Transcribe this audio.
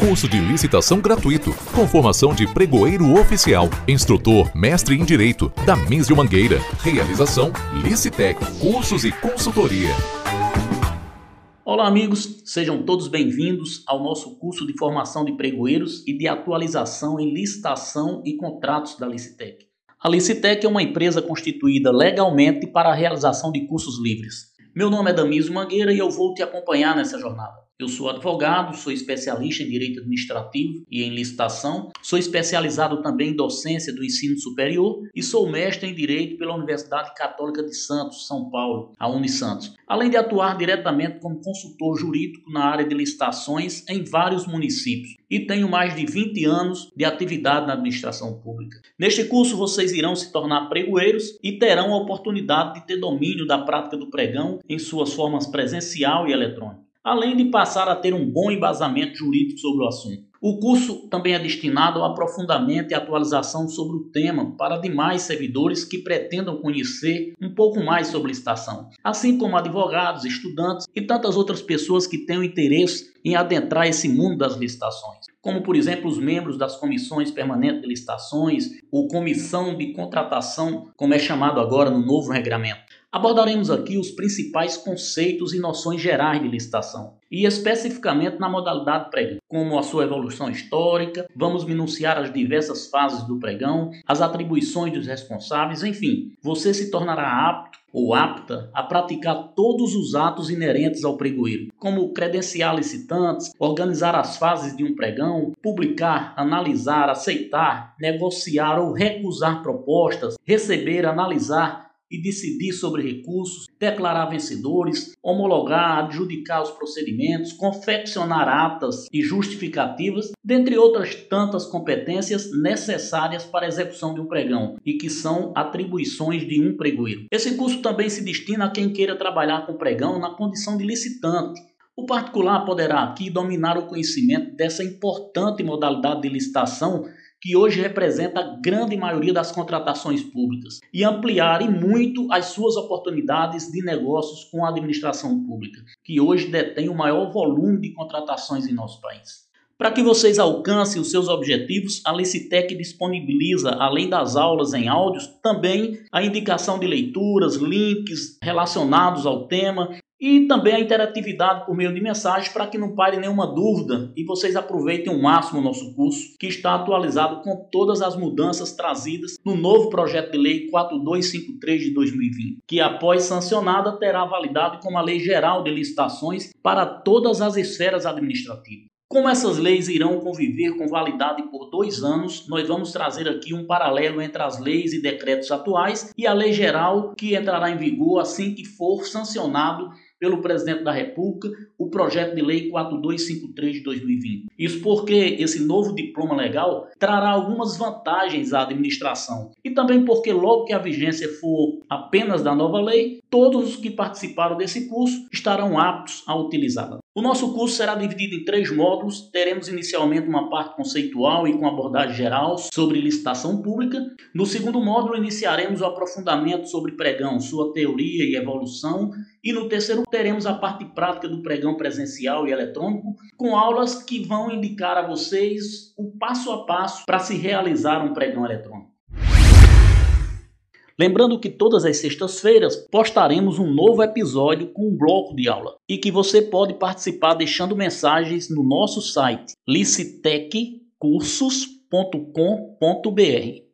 Curso de licitação gratuito, com formação de pregoeiro oficial, instrutor, mestre em direito, da Mísio Mangueira. Realização Licitec, cursos e consultoria. Olá, amigos, sejam todos bem-vindos ao nosso curso de formação de pregoeiros e de atualização em licitação e contratos da Licitec. A Licitec é uma empresa constituída legalmente para a realização de cursos livres. Meu nome é Damiso Mangueira e eu vou te acompanhar nessa jornada. Eu sou advogado, sou especialista em direito administrativo e em licitação, sou especializado também em docência do ensino superior e sou mestre em direito pela Universidade Católica de Santos, São Paulo, a Unisantos. Além de atuar diretamente como consultor jurídico na área de licitações em vários municípios e tenho mais de 20 anos de atividade na administração pública. Neste curso vocês irão se tornar pregoeiros e terão a oportunidade de ter domínio da prática do pregão em suas formas presencial e eletrônica além de passar a ter um bom embasamento jurídico sobre o assunto. O curso também é destinado ao aprofundamento e atualização sobre o tema para demais servidores que pretendam conhecer um pouco mais sobre licitação, assim como advogados, estudantes e tantas outras pessoas que tenham interesse em adentrar esse mundo das licitações, como por exemplo os membros das comissões permanentes de licitações ou comissão de contratação, como é chamado agora no novo regulamento. Abordaremos aqui os principais conceitos e noções gerais de licitação, e especificamente na modalidade pregão, como a sua evolução histórica, vamos minuciar as diversas fases do pregão, as atribuições dos responsáveis, enfim, você se tornará apto ou apta a praticar todos os atos inerentes ao pregoeiro, como credenciar licitantes, organizar as fases de um pregão, publicar, analisar, aceitar, negociar ou recusar propostas, receber, analisar, e decidir sobre recursos, declarar vencedores, homologar, adjudicar os procedimentos, confeccionar atas e justificativas, dentre outras tantas competências necessárias para a execução de um pregão e que são atribuições de um pregoeiro. Esse curso também se destina a quem queira trabalhar com pregão na condição de licitante. O particular poderá aqui dominar o conhecimento dessa importante modalidade de licitação que hoje representa a grande maioria das contratações públicas, e ampliar e muito as suas oportunidades de negócios com a administração pública, que hoje detém o maior volume de contratações em nosso país. Para que vocês alcancem os seus objetivos, a Licitec disponibiliza, além das aulas em áudios, também a indicação de leituras, links relacionados ao tema e também a interatividade por meio de mensagens para que não pare nenhuma dúvida e vocês aproveitem o máximo o nosso curso, que está atualizado com todas as mudanças trazidas no novo projeto de lei 4253 de 2020, que após sancionada terá validade como a Lei Geral de Licitações para todas as esferas administrativas. Como essas leis irão conviver com validade por dois anos, nós vamos trazer aqui um paralelo entre as leis e decretos atuais e a lei geral que entrará em vigor assim que for sancionado pelo presidente da República o projeto de lei 4253 de 2020. Isso porque esse novo diploma legal trará algumas vantagens à administração e também porque logo que a vigência for apenas da nova lei, todos os que participaram desse curso estarão aptos a utilizá-la. O nosso curso será dividido em três módulos. Teremos inicialmente uma parte conceitual e com abordagem geral sobre licitação pública. No segundo módulo, iniciaremos o aprofundamento sobre pregão, sua teoria e evolução. E no terceiro, teremos a parte prática do pregão presencial e eletrônico, com aulas que vão indicar a vocês o passo a passo para se realizar um pregão eletrônico. Lembrando que todas as sextas-feiras postaremos um novo episódio com um bloco de aula e que você pode participar deixando mensagens no nosso site liciteccursos.com.br.